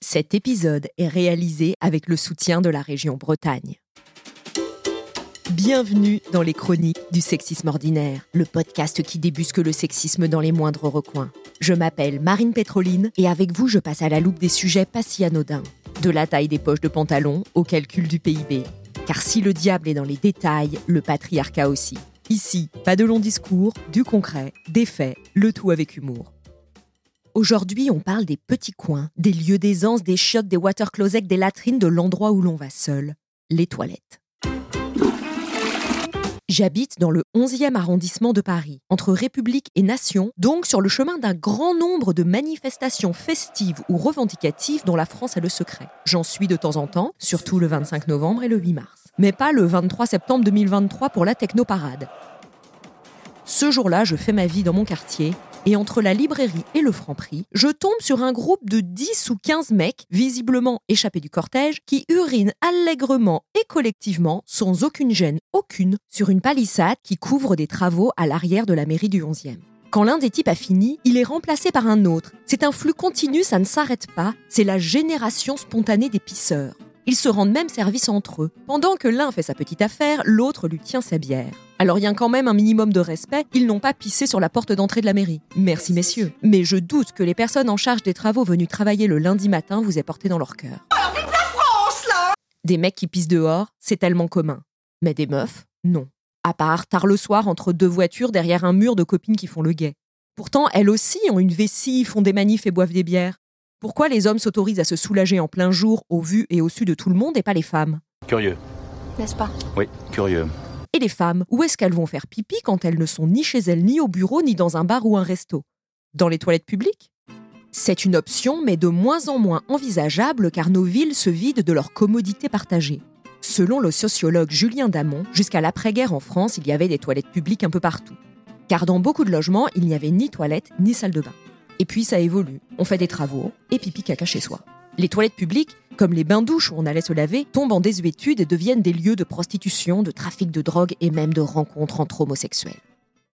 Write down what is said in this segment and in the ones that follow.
Cet épisode est réalisé avec le soutien de la région Bretagne. Bienvenue dans les chroniques du sexisme ordinaire, le podcast qui débusque le sexisme dans les moindres recoins. Je m'appelle Marine Pétroline et avec vous je passe à la loupe des sujets pas si anodins. De la taille des poches de pantalon au calcul du PIB. Car si le diable est dans les détails, le patriarcat aussi. Ici, pas de longs discours, du concret, des faits, le tout avec humour. Aujourd'hui, on parle des petits coins, des lieux d'aisance, des chiottes, des water closets, des latrines, de l'endroit où l'on va seul, les toilettes. J'habite dans le 11e arrondissement de Paris, entre République et Nation, donc sur le chemin d'un grand nombre de manifestations festives ou revendicatives dont la France a le secret. J'en suis de temps en temps, surtout le 25 novembre et le 8 mars. Mais pas le 23 septembre 2023 pour la technoparade. Ce jour-là, je fais ma vie dans mon quartier et entre la librairie et le franc-prix, je tombe sur un groupe de 10 ou 15 mecs, visiblement échappés du cortège, qui urinent allègrement et collectivement, sans aucune gêne aucune, sur une palissade qui couvre des travaux à l'arrière de la mairie du 11e. Quand l'un des types a fini, il est remplacé par un autre. C'est un flux continu, ça ne s'arrête pas, c'est la génération spontanée des pisseurs. Ils se rendent même service entre eux. Pendant que l'un fait sa petite affaire, l'autre lui tient sa bière. Alors il y a quand même un minimum de respect, ils n'ont pas pissé sur la porte d'entrée de la mairie. Merci messieurs. Mais je doute que les personnes en charge des travaux venus travailler le lundi matin vous aient porté dans leur cœur. Des mecs qui pissent dehors, c'est tellement commun. Mais des meufs, non. À part tard le soir entre deux voitures derrière un mur de copines qui font le guet. Pourtant, elles aussi ont une vessie, font des manifs et boivent des bières. Pourquoi les hommes s'autorisent à se soulager en plein jour, au vu et au su de tout le monde, et pas les femmes? Curieux. N'est-ce pas? Oui, curieux. Et les femmes, où est-ce qu'elles vont faire pipi quand elles ne sont ni chez elles, ni au bureau, ni dans un bar ou un resto? Dans les toilettes publiques? C'est une option, mais de moins en moins envisageable car nos villes se vident de leur commodité partagée. Selon le sociologue Julien Damon, jusqu'à l'après-guerre en France, il y avait des toilettes publiques un peu partout. Car dans beaucoup de logements, il n'y avait ni toilette ni salle de bain. Et puis ça évolue. On fait des travaux et pipi caca chez soi. Les toilettes publiques, comme les bains-douches où on allait se laver, tombent en désuétude et deviennent des lieux de prostitution, de trafic de drogue et même de rencontres entre homosexuels.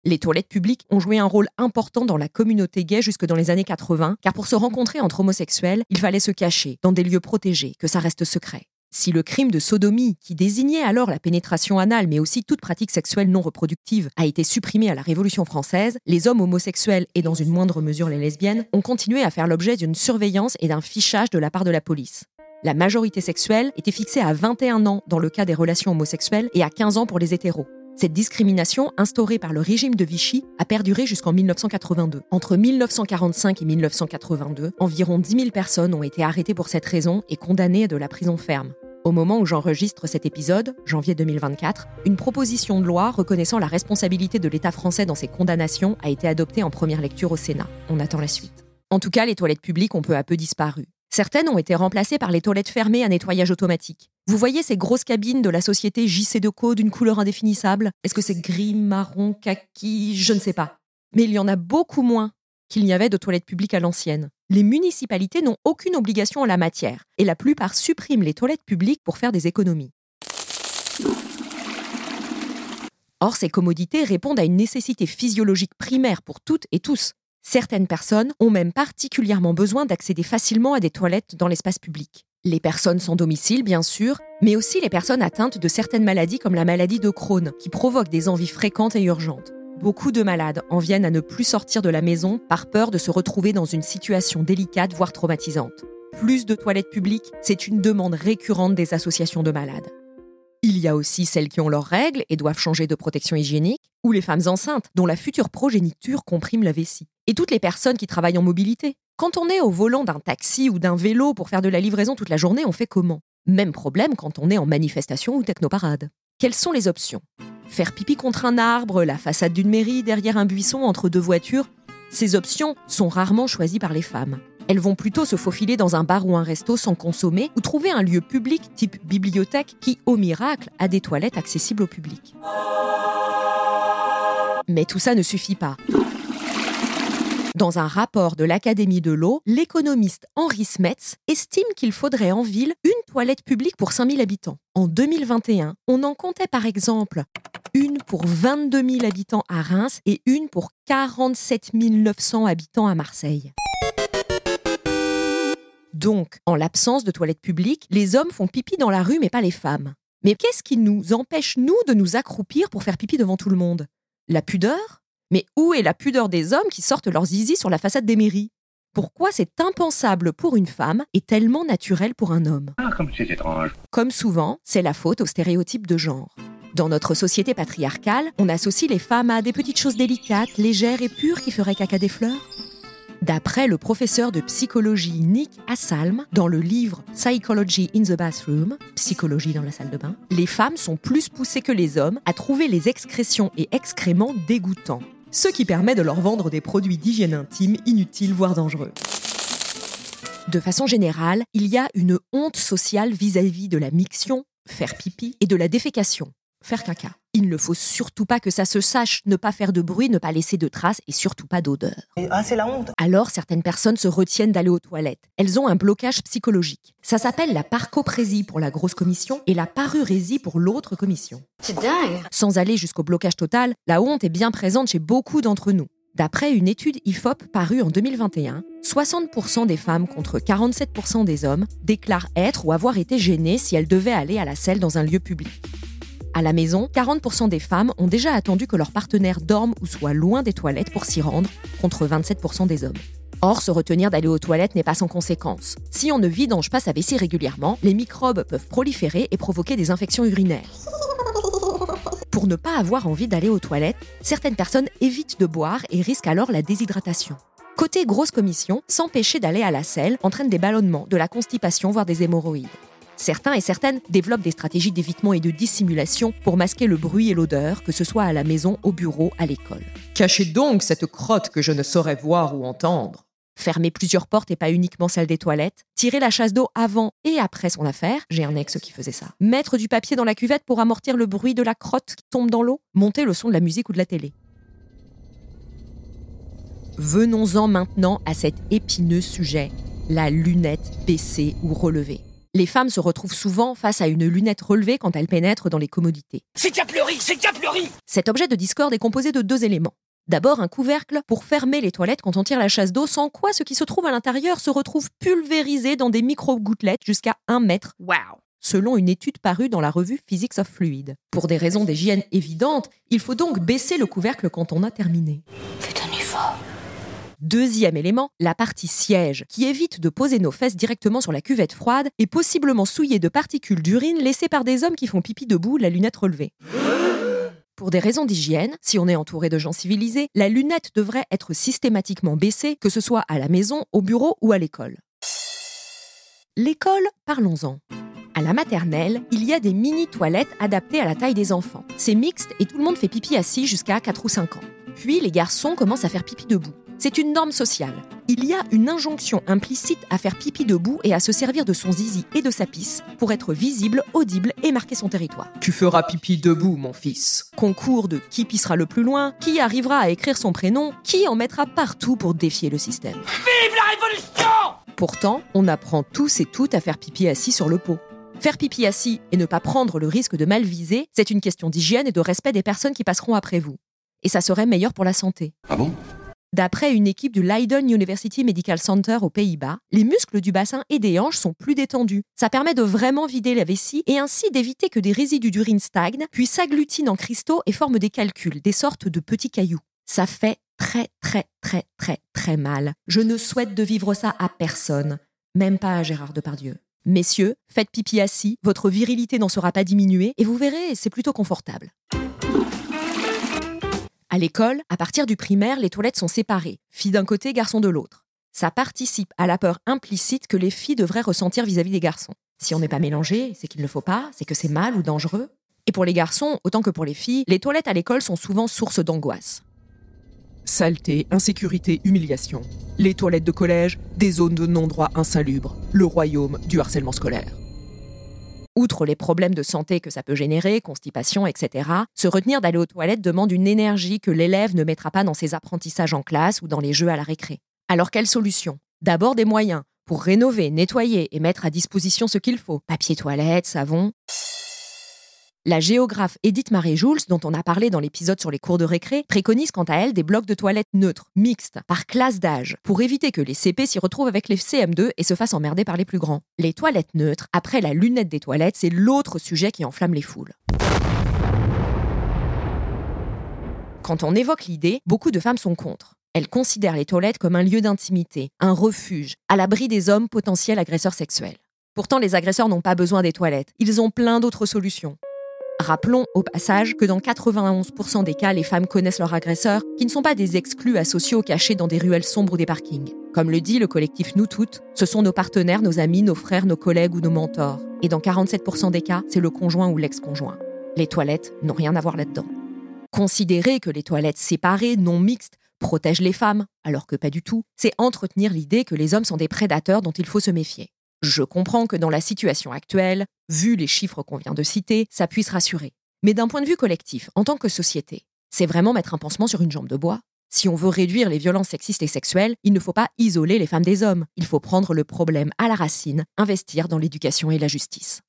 Les toilettes publiques ont joué un rôle important dans la communauté gay jusque dans les années 80, car pour se rencontrer entre homosexuels, il fallait se cacher dans des lieux protégés, que ça reste secret. Si le crime de sodomie, qui désignait alors la pénétration anale mais aussi toute pratique sexuelle non reproductive, a été supprimé à la Révolution française, les hommes homosexuels et dans une moindre mesure les lesbiennes ont continué à faire l'objet d'une surveillance et d'un fichage de la part de la police. La majorité sexuelle était fixée à 21 ans dans le cas des relations homosexuelles et à 15 ans pour les hétéros. Cette discrimination, instaurée par le régime de Vichy, a perduré jusqu'en 1982. Entre 1945 et 1982, environ 10 000 personnes ont été arrêtées pour cette raison et condamnées à de la prison ferme. Au moment où j'enregistre cet épisode, janvier 2024, une proposition de loi reconnaissant la responsabilité de l'État français dans ces condamnations a été adoptée en première lecture au Sénat. On attend la suite. En tout cas, les toilettes publiques ont peu à peu disparu. Certaines ont été remplacées par les toilettes fermées à nettoyage automatique. Vous voyez ces grosses cabines de la société JC Deco d'une couleur indéfinissable? Est-ce que c'est gris, marron, kaki? Je ne sais pas. Mais il y en a beaucoup moins qu'il n'y avait de toilettes publiques à l'ancienne. Les municipalités n'ont aucune obligation en la matière et la plupart suppriment les toilettes publiques pour faire des économies. Or, ces commodités répondent à une nécessité physiologique primaire pour toutes et tous. Certaines personnes ont même particulièrement besoin d'accéder facilement à des toilettes dans l'espace public. Les personnes sans domicile, bien sûr, mais aussi les personnes atteintes de certaines maladies comme la maladie de Crohn, qui provoque des envies fréquentes et urgentes. Beaucoup de malades en viennent à ne plus sortir de la maison par peur de se retrouver dans une situation délicate, voire traumatisante. Plus de toilettes publiques, c'est une demande récurrente des associations de malades. Il y a aussi celles qui ont leurs règles et doivent changer de protection hygiénique, ou les femmes enceintes dont la future progéniture comprime la vessie. Et toutes les personnes qui travaillent en mobilité. Quand on est au volant d'un taxi ou d'un vélo pour faire de la livraison toute la journée, on fait comment? Même problème quand on est en manifestation ou technoparade. Quelles sont les options? Faire pipi contre un arbre, la façade d'une mairie, derrière un buisson, entre deux voitures Ces options sont rarement choisies par les femmes. Elles vont plutôt se faufiler dans un bar ou un resto sans consommer ou trouver un lieu public type bibliothèque qui, au miracle, a des toilettes accessibles au public. Mais tout ça ne suffit pas. Dans un rapport de l'Académie de l'eau, l'économiste Henri Smets estime qu'il faudrait en ville une toilette publique pour 5000 habitants. En 2021, on en comptait par exemple une pour 22 000 habitants à Reims et une pour 47 900 habitants à Marseille. Donc, en l'absence de toilettes publiques, les hommes font pipi dans la rue mais pas les femmes. Mais qu'est-ce qui nous empêche, nous, de nous accroupir pour faire pipi devant tout le monde? La pudeur? Mais où est la pudeur des hommes qui sortent leurs zizi sur la façade des mairies? Pourquoi c'est impensable pour une femme et tellement naturel pour un homme? Ah, comme c'est étrange. Comme souvent, c'est la faute aux stéréotypes de genre. Dans notre société patriarcale, on associe les femmes à des petites choses délicates, légères et pures qui feraient caca des fleurs. D'après le professeur de psychologie Nick Assalm, dans le livre Psychology in the Bathroom, Psychologie dans la salle de bain, les femmes sont plus poussées que les hommes à trouver les excrétions et excréments dégoûtants ce qui permet de leur vendre des produits d'hygiène intime inutiles voire dangereux. De façon générale, il y a une honte sociale vis-à-vis de la miction, faire pipi, et de la défécation, faire caca. Il ne faut surtout pas que ça se sache, ne pas faire de bruit, ne pas laisser de traces et surtout pas d'odeur. Ah, c'est la honte. Alors certaines personnes se retiennent d'aller aux toilettes. Elles ont un blocage psychologique. Ça s'appelle la parcoprésie pour la grosse commission et la parurésie pour l'autre commission. C'est dingue. Sans aller jusqu'au blocage total, la honte est bien présente chez beaucoup d'entre nous. D'après une étude IFOP parue en 2021, 60% des femmes contre 47% des hommes déclarent être ou avoir été gênées si elles devaient aller à la selle dans un lieu public. À la maison, 40% des femmes ont déjà attendu que leur partenaire dorme ou soit loin des toilettes pour s'y rendre, contre 27% des hommes. Or, se retenir d'aller aux toilettes n'est pas sans conséquence. Si on ne vidange pas sa vessie régulièrement, les microbes peuvent proliférer et provoquer des infections urinaires. Pour ne pas avoir envie d'aller aux toilettes, certaines personnes évitent de boire et risquent alors la déshydratation. Côté grosse commission, s'empêcher d'aller à la selle entraîne des ballonnements, de la constipation, voire des hémorroïdes. Certains et certaines développent des stratégies d'évitement et de dissimulation pour masquer le bruit et l'odeur, que ce soit à la maison, au bureau, à l'école. Cachez donc cette crotte que je ne saurais voir ou entendre. Fermer plusieurs portes et pas uniquement celle des toilettes. Tirer la chasse d'eau avant et après son affaire. J'ai un ex qui faisait ça. Mettre du papier dans la cuvette pour amortir le bruit de la crotte qui tombe dans l'eau. Monter le son de la musique ou de la télé. Venons-en maintenant à cet épineux sujet, la lunette baissée ou relevée les femmes se retrouvent souvent face à une lunette relevée quand elles pénètrent dans les commodités. C'est Capleuri C'est Capleuri Cet objet de discorde est composé de deux éléments. D'abord, un couvercle pour fermer les toilettes quand on tire la chasse d'eau, sans quoi ce qui se trouve à l'intérieur se retrouve pulvérisé dans des micro-gouttelettes jusqu'à 1 mètre. Wow selon une étude parue dans la revue Physics of Fluid. Pour des raisons d'hygiène évidentes, il faut donc baisser le couvercle quand on a terminé. Deuxième élément, la partie siège, qui évite de poser nos fesses directement sur la cuvette froide et possiblement souillée de particules d'urine laissées par des hommes qui font pipi debout, la lunette relevée. Pour des raisons d'hygiène, si on est entouré de gens civilisés, la lunette devrait être systématiquement baissée, que ce soit à la maison, au bureau ou à l'école. L'école, parlons-en. À la maternelle, il y a des mini-toilettes adaptées à la taille des enfants. C'est mixte et tout le monde fait pipi assis jusqu'à 4 ou 5 ans. Puis les garçons commencent à faire pipi debout. C'est une norme sociale. Il y a une injonction implicite à faire pipi debout et à se servir de son zizi et de sa pisse pour être visible, audible et marquer son territoire. Tu feras pipi debout, mon fils. Concours de qui pissera le plus loin, qui arrivera à écrire son prénom, qui en mettra partout pour défier le système. Vive la révolution Pourtant, on apprend tous et toutes à faire pipi assis sur le pot. Faire pipi assis et ne pas prendre le risque de mal viser, c'est une question d'hygiène et de respect des personnes qui passeront après vous. Et ça serait meilleur pour la santé. Ah bon? D'après une équipe du Leiden University Medical Center aux Pays-Bas, les muscles du bassin et des hanches sont plus détendus. Ça permet de vraiment vider la vessie et ainsi d'éviter que des résidus d'urine stagnent, puis s'agglutinent en cristaux et forment des calculs, des sortes de petits cailloux. Ça fait très très très très très mal. Je ne souhaite de vivre ça à personne, même pas à Gérard Depardieu. Messieurs, faites pipi assis, votre virilité n'en sera pas diminuée et vous verrez, c'est plutôt confortable. À l'école, à partir du primaire, les toilettes sont séparées, filles d'un côté, garçons de l'autre. Ça participe à la peur implicite que les filles devraient ressentir vis-à-vis des garçons. Si on n'est pas mélangé, c'est qu'il ne faut pas, c'est que c'est mal ou dangereux. Et pour les garçons, autant que pour les filles, les toilettes à l'école sont souvent source d'angoisse. Saleté, insécurité, humiliation. Les toilettes de collège, des zones de non-droit insalubres. Le royaume du harcèlement scolaire. Outre les problèmes de santé que ça peut générer, constipation, etc., se retenir d'aller aux toilettes demande une énergie que l'élève ne mettra pas dans ses apprentissages en classe ou dans les jeux à la récré. Alors quelle solution D'abord des moyens pour rénover, nettoyer et mettre à disposition ce qu'il faut. Papier toilette, savon. La géographe Edith Marie-Jules, dont on a parlé dans l'épisode sur les cours de récré, préconise quant à elle des blocs de toilettes neutres, mixtes, par classe d'âge, pour éviter que les CP s'y retrouvent avec les CM2 et se fassent emmerder par les plus grands. Les toilettes neutres, après la lunette des toilettes, c'est l'autre sujet qui enflamme les foules. Quand on évoque l'idée, beaucoup de femmes sont contre. Elles considèrent les toilettes comme un lieu d'intimité, un refuge, à l'abri des hommes potentiels agresseurs sexuels. Pourtant, les agresseurs n'ont pas besoin des toilettes. Ils ont plein d'autres solutions. Rappelons au passage que dans 91% des cas, les femmes connaissent leurs agresseurs, qui ne sont pas des exclus asociaux cachés dans des ruelles sombres ou des parkings. Comme le dit le collectif Nous Toutes, ce sont nos partenaires, nos amis, nos frères, nos collègues ou nos mentors. Et dans 47% des cas, c'est le conjoint ou l'ex-conjoint. Les toilettes n'ont rien à voir là-dedans. Considérer que les toilettes séparées, non mixtes, protègent les femmes, alors que pas du tout, c'est entretenir l'idée que les hommes sont des prédateurs dont il faut se méfier. Je comprends que dans la situation actuelle, vu les chiffres qu'on vient de citer, ça puisse rassurer. Mais d'un point de vue collectif, en tant que société, c'est vraiment mettre un pansement sur une jambe de bois Si on veut réduire les violences sexistes et sexuelles, il ne faut pas isoler les femmes des hommes. Il faut prendre le problème à la racine, investir dans l'éducation et la justice.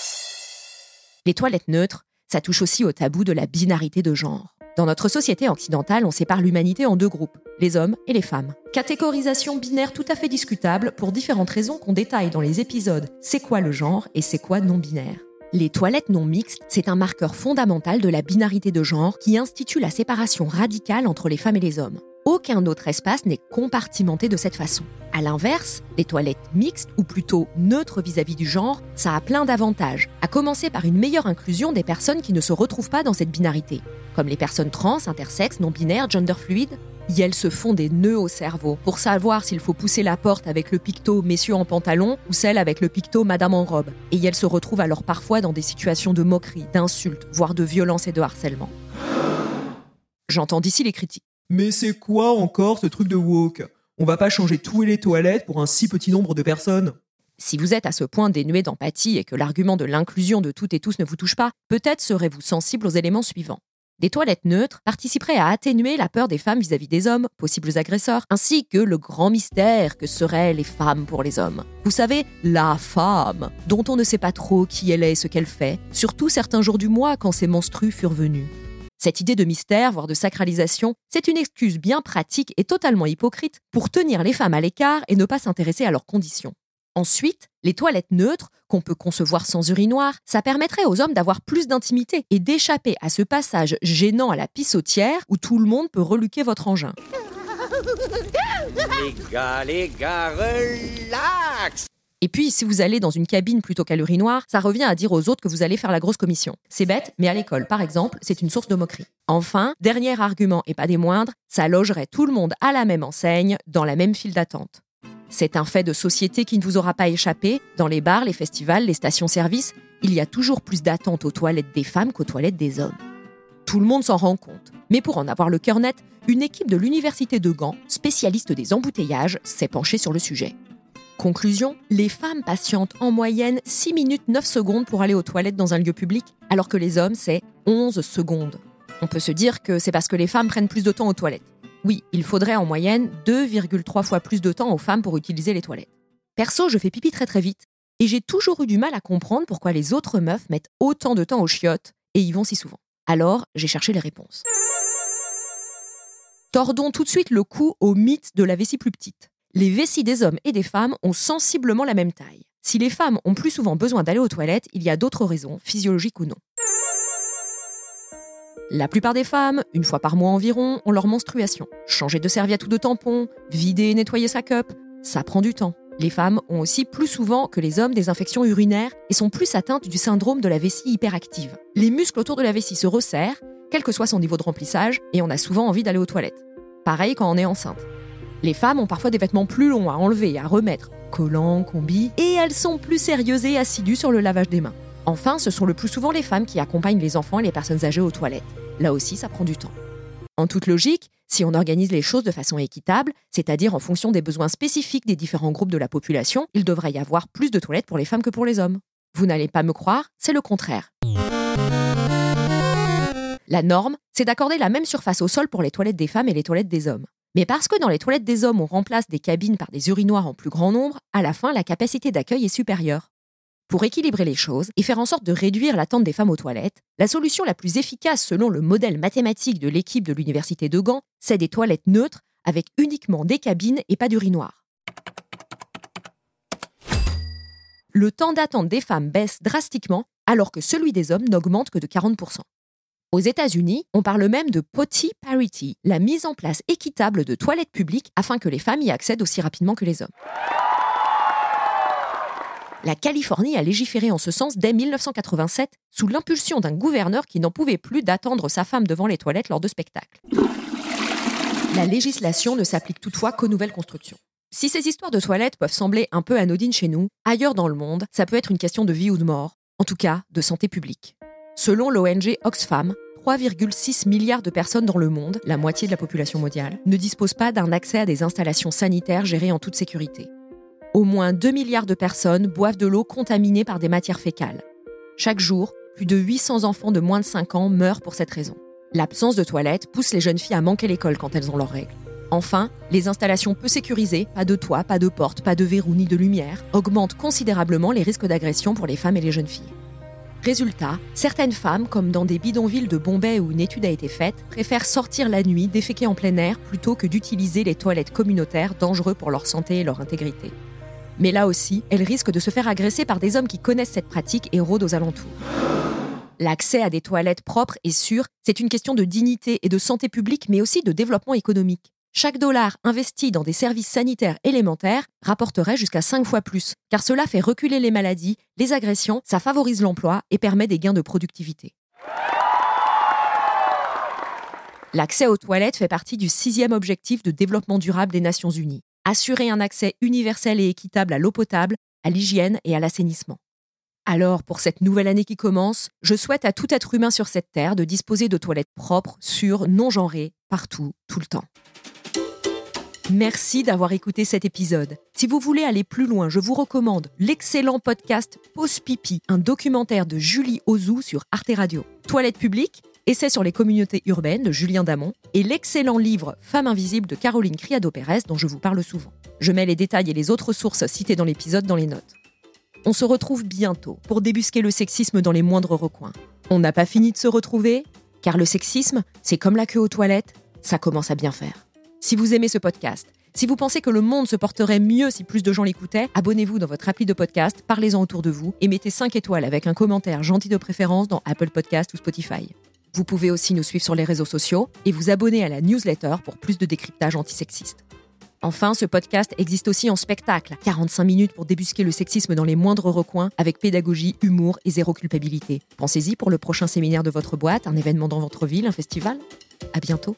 Les toilettes neutres, ça touche aussi au tabou de la binarité de genre. Dans notre société occidentale, on sépare l'humanité en deux groupes, les hommes et les femmes. Catégorisation binaire tout à fait discutable pour différentes raisons qu'on détaille dans les épisodes C'est quoi le genre et c'est quoi non binaire. Les toilettes non mixtes, c'est un marqueur fondamental de la binarité de genre qui institue la séparation radicale entre les femmes et les hommes. Aucun autre espace n'est compartimenté de cette façon. A l'inverse, les toilettes mixtes, ou plutôt neutres vis-à-vis du genre, ça a plein d'avantages, à commencer par une meilleure inclusion des personnes qui ne se retrouvent pas dans cette binarité, comme les personnes trans, intersexes, non-binaires, gender-fluides. Et elles se font des nœuds au cerveau pour savoir s'il faut pousser la porte avec le picto messieurs en pantalon ou celle avec le picto madame en robe. Et elles se retrouvent alors parfois dans des situations de moquerie, d'insultes, voire de violence et de harcèlement. J'entends d'ici les critiques. Mais c'est quoi encore ce truc de woke? On va pas changer tout et les toilettes pour un si petit nombre de personnes Si vous êtes à ce point dénué d'empathie et que l'argument de l'inclusion de toutes et tous ne vous touche pas, peut-être serez-vous sensible aux éléments suivants. Des toilettes neutres participeraient à atténuer la peur des femmes vis-à-vis des hommes, possibles agresseurs, ainsi que le grand mystère que seraient les femmes pour les hommes. Vous savez, la femme, dont on ne sait pas trop qui elle est et ce qu'elle fait, surtout certains jours du mois quand ses menstrues furent venus. Cette idée de mystère, voire de sacralisation, c'est une excuse bien pratique et totalement hypocrite pour tenir les femmes à l'écart et ne pas s'intéresser à leurs conditions. Ensuite, les toilettes neutres, qu'on peut concevoir sans urinoir, ça permettrait aux hommes d'avoir plus d'intimité et d'échapper à ce passage gênant à la pissotière où tout le monde peut reluquer votre engin. Les gars, les gars, relax Et puis, si vous allez dans une cabine plutôt qu'à l'urinoir, ça revient à dire aux autres que vous allez faire la grosse commission. C'est bête, mais à l'école, par exemple, c'est une source de moquerie. Enfin, dernier argument et pas des moindres, ça logerait tout le monde à la même enseigne, dans la même file d'attente. C'est un fait de société qui ne vous aura pas échappé. Dans les bars, les festivals, les stations-service, il y a toujours plus d'attente aux toilettes des femmes qu'aux toilettes des hommes. Tout le monde s'en rend compte. Mais pour en avoir le cœur net, une équipe de l'université de Gand, spécialiste des embouteillages, s'est penchée sur le sujet. Conclusion, les femmes patientent en moyenne 6 minutes 9 secondes pour aller aux toilettes dans un lieu public, alors que les hommes, c'est 11 secondes. On peut se dire que c'est parce que les femmes prennent plus de temps aux toilettes. Oui, il faudrait en moyenne 2,3 fois plus de temps aux femmes pour utiliser les toilettes. Perso, je fais pipi très très vite, et j'ai toujours eu du mal à comprendre pourquoi les autres meufs mettent autant de temps aux chiottes et y vont si souvent. Alors, j'ai cherché les réponses. Tordons tout de suite le cou au mythe de la vessie plus petite. Les vessies des hommes et des femmes ont sensiblement la même taille. Si les femmes ont plus souvent besoin d'aller aux toilettes, il y a d'autres raisons, physiologiques ou non. La plupart des femmes, une fois par mois environ, ont leur menstruation. Changer de serviette ou de tampon, vider et nettoyer sa cup, ça prend du temps. Les femmes ont aussi plus souvent que les hommes des infections urinaires et sont plus atteintes du syndrome de la vessie hyperactive. Les muscles autour de la vessie se resserrent, quel que soit son niveau de remplissage, et on a souvent envie d'aller aux toilettes. Pareil quand on est enceinte. Les femmes ont parfois des vêtements plus longs à enlever à remettre, collants, combis, et elles sont plus sérieuses et assidues sur le lavage des mains. Enfin, ce sont le plus souvent les femmes qui accompagnent les enfants et les personnes âgées aux toilettes. Là aussi, ça prend du temps. En toute logique, si on organise les choses de façon équitable, c'est-à-dire en fonction des besoins spécifiques des différents groupes de la population, il devrait y avoir plus de toilettes pour les femmes que pour les hommes. Vous n'allez pas me croire, c'est le contraire. La norme, c'est d'accorder la même surface au sol pour les toilettes des femmes et les toilettes des hommes. Mais parce que dans les toilettes des hommes, on remplace des cabines par des urinoirs en plus grand nombre, à la fin, la capacité d'accueil est supérieure. Pour équilibrer les choses et faire en sorte de réduire l'attente des femmes aux toilettes, la solution la plus efficace selon le modèle mathématique de l'équipe de l'Université de Gand, c'est des toilettes neutres avec uniquement des cabines et pas d'urinoirs. Le temps d'attente des femmes baisse drastiquement alors que celui des hommes n'augmente que de 40%. Aux États-Unis, on parle même de potty parity, la mise en place équitable de toilettes publiques afin que les femmes y accèdent aussi rapidement que les hommes. La Californie a légiféré en ce sens dès 1987 sous l'impulsion d'un gouverneur qui n'en pouvait plus d'attendre sa femme devant les toilettes lors de spectacles. La législation ne s'applique toutefois qu'aux nouvelles constructions. Si ces histoires de toilettes peuvent sembler un peu anodines chez nous, ailleurs dans le monde, ça peut être une question de vie ou de mort, en tout cas de santé publique. Selon l'ONG Oxfam, 3,6 milliards de personnes dans le monde, la moitié de la population mondiale, ne disposent pas d'un accès à des installations sanitaires gérées en toute sécurité. Au moins 2 milliards de personnes boivent de l'eau contaminée par des matières fécales. Chaque jour, plus de 800 enfants de moins de 5 ans meurent pour cette raison. L'absence de toilettes pousse les jeunes filles à manquer l'école quand elles ont leurs règles. Enfin, les installations peu sécurisées, pas de toit, pas de porte, pas de verrou ni de lumière, augmentent considérablement les risques d'agression pour les femmes et les jeunes filles. Résultat, certaines femmes, comme dans des bidonvilles de Bombay où une étude a été faite, préfèrent sortir la nuit, déféquer en plein air, plutôt que d'utiliser les toilettes communautaires dangereux pour leur santé et leur intégrité. Mais là aussi, elles risquent de se faire agresser par des hommes qui connaissent cette pratique et rôdent aux alentours. L'accès à des toilettes propres et sûres, c'est une question de dignité et de santé publique, mais aussi de développement économique. Chaque dollar investi dans des services sanitaires élémentaires rapporterait jusqu'à 5 fois plus, car cela fait reculer les maladies, les agressions, ça favorise l'emploi et permet des gains de productivité. L'accès aux toilettes fait partie du sixième objectif de développement durable des Nations Unies. Assurer un accès universel et équitable à l'eau potable, à l'hygiène et à l'assainissement. Alors, pour cette nouvelle année qui commence, je souhaite à tout être humain sur cette terre de disposer de toilettes propres, sûres, non genrées, partout, tout le temps. Merci d'avoir écouté cet épisode. Si vous voulez aller plus loin, je vous recommande l'excellent podcast Pause Pipi, un documentaire de Julie Ozou sur Arte Radio. Toilette publique, essai sur les communautés urbaines de Julien Damon et l'excellent livre Femme invisible de Caroline Criado-Pérez dont je vous parle souvent. Je mets les détails et les autres sources citées dans l'épisode dans les notes. On se retrouve bientôt pour débusquer le sexisme dans les moindres recoins. On n'a pas fini de se retrouver, car le sexisme, c'est comme la queue aux toilettes, ça commence à bien faire. Si vous aimez ce podcast, si vous pensez que le monde se porterait mieux si plus de gens l'écoutaient, abonnez-vous dans votre appli de podcast, parlez-en autour de vous et mettez 5 étoiles avec un commentaire gentil de préférence dans Apple Podcast ou Spotify. Vous pouvez aussi nous suivre sur les réseaux sociaux et vous abonner à la newsletter pour plus de décryptage antisexiste. Enfin, ce podcast existe aussi en spectacle, 45 minutes pour débusquer le sexisme dans les moindres recoins avec pédagogie, humour et zéro culpabilité. Pensez-y pour le prochain séminaire de votre boîte, un événement dans votre ville, un festival. À bientôt.